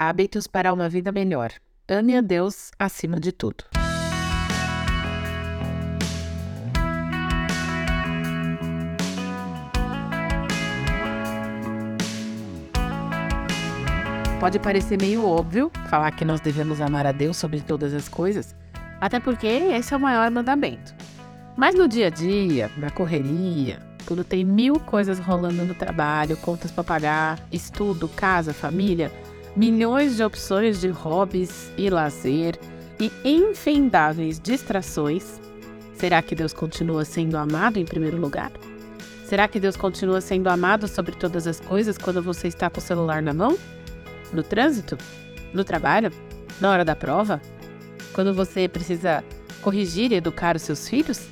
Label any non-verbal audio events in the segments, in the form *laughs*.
Hábitos para uma vida melhor. Ame a Deus acima de tudo. Pode parecer meio óbvio falar que nós devemos amar a Deus sobre todas as coisas, até porque esse é o maior mandamento. Mas no dia a dia, na correria, quando tem mil coisas rolando no trabalho, contas para pagar, estudo, casa, família, milhões de opções de hobbies e lazer e infindáveis distrações, será que Deus continua sendo amado em primeiro lugar? Será que Deus continua sendo amado sobre todas as coisas quando você está com o celular na mão? No trânsito? No trabalho? Na hora da prova? Quando você precisa corrigir e educar os seus filhos?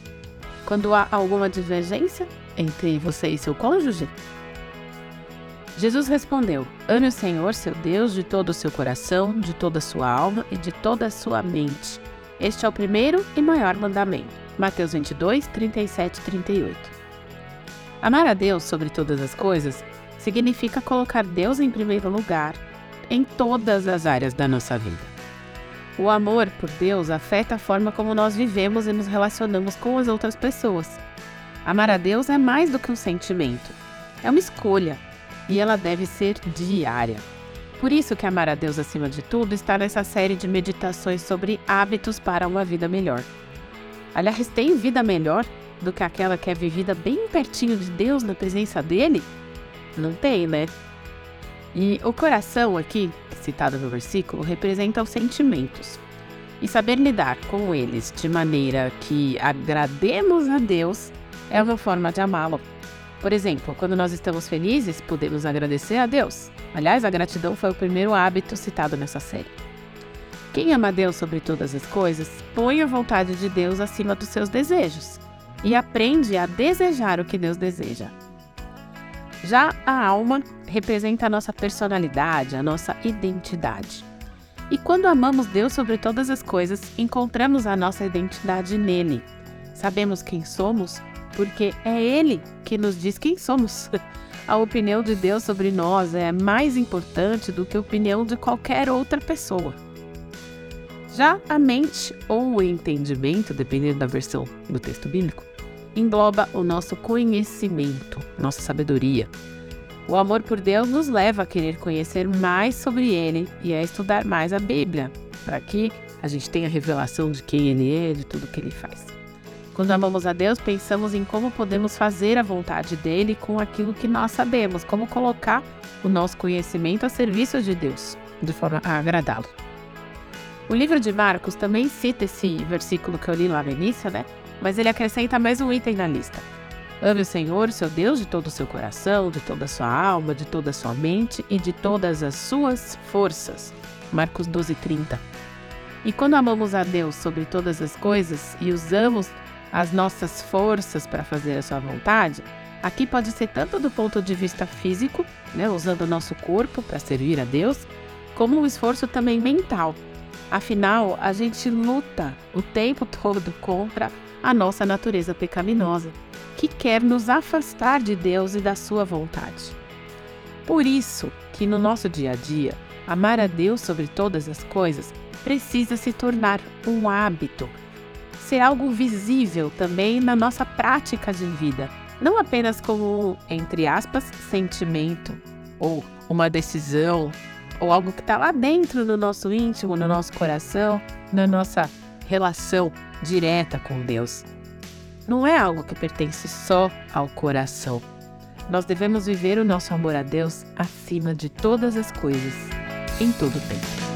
Quando há alguma divergência entre você e seu cônjuge? Jesus respondeu: Ame o Senhor, seu Deus, de todo o seu coração, de toda a sua alma e de toda a sua mente. Este é o primeiro e maior mandamento. Mateus 22, 37 e 38. Amar a Deus sobre todas as coisas significa colocar Deus em primeiro lugar em todas as áreas da nossa vida. O amor por Deus afeta a forma como nós vivemos e nos relacionamos com as outras pessoas. Amar a Deus é mais do que um sentimento, é uma escolha e ela deve ser diária. Por isso que amar a Deus acima de tudo está nessa série de meditações sobre hábitos para uma vida melhor. Aliás, tem vida melhor do que aquela que é vivida bem pertinho de Deus, na presença dele? Não tem, né? E o coração aqui, citado no versículo, representa os sentimentos. E saber lidar com eles de maneira que agrademos a Deus é uma forma de amá-lo. Por exemplo, quando nós estamos felizes, podemos agradecer a Deus. Aliás, a gratidão foi o primeiro hábito citado nessa série. Quem ama Deus sobre todas as coisas, põe a vontade de Deus acima dos seus desejos e aprende a desejar o que Deus deseja. Já a alma representa a nossa personalidade, a nossa identidade. E quando amamos Deus sobre todas as coisas, encontramos a nossa identidade nele. Sabemos quem somos porque é Ele que nos diz quem somos. *laughs* A opinião de Deus sobre nós é mais importante do que a opinião de qualquer outra pessoa. Já a mente ou o entendimento, dependendo da versão do texto bíblico, engloba o nosso conhecimento, nossa sabedoria. O amor por Deus nos leva a querer conhecer mais sobre Ele e a estudar mais a Bíblia, para que a gente tenha revelação de quem Ele é, de tudo que Ele faz. Quando amamos a Deus, pensamos em como podemos fazer a vontade dele com aquilo que nós sabemos, como colocar o nosso conhecimento a serviço de Deus, de forma a agradá-lo. O livro de Marcos também cita esse versículo que eu li lá no início, né? Mas ele acrescenta mais um item na lista. Ame o Senhor, seu Deus, de todo o seu coração, de toda a sua alma, de toda a sua mente e de todas as suas forças. Marcos 12, 30. E quando amamos a Deus sobre todas as coisas e usamos as nossas forças para fazer a sua vontade, aqui pode ser tanto do ponto de vista físico, né, usando o nosso corpo para servir a Deus, como um esforço também mental. Afinal, a gente luta o tempo *laughs* todo contra a nossa natureza pecaminosa, que quer nos afastar de Deus e da sua vontade. Por isso que no nosso dia a dia, amar a Deus sobre todas as coisas precisa se tornar um hábito ser algo visível também na nossa prática de vida, não apenas como, entre aspas, sentimento ou uma decisão ou algo que está lá dentro do nosso íntimo, no nosso coração, na nossa relação direta com Deus. Não é algo que pertence só ao coração. Nós devemos viver o nosso amor a Deus acima de todas as coisas, em todo o tempo.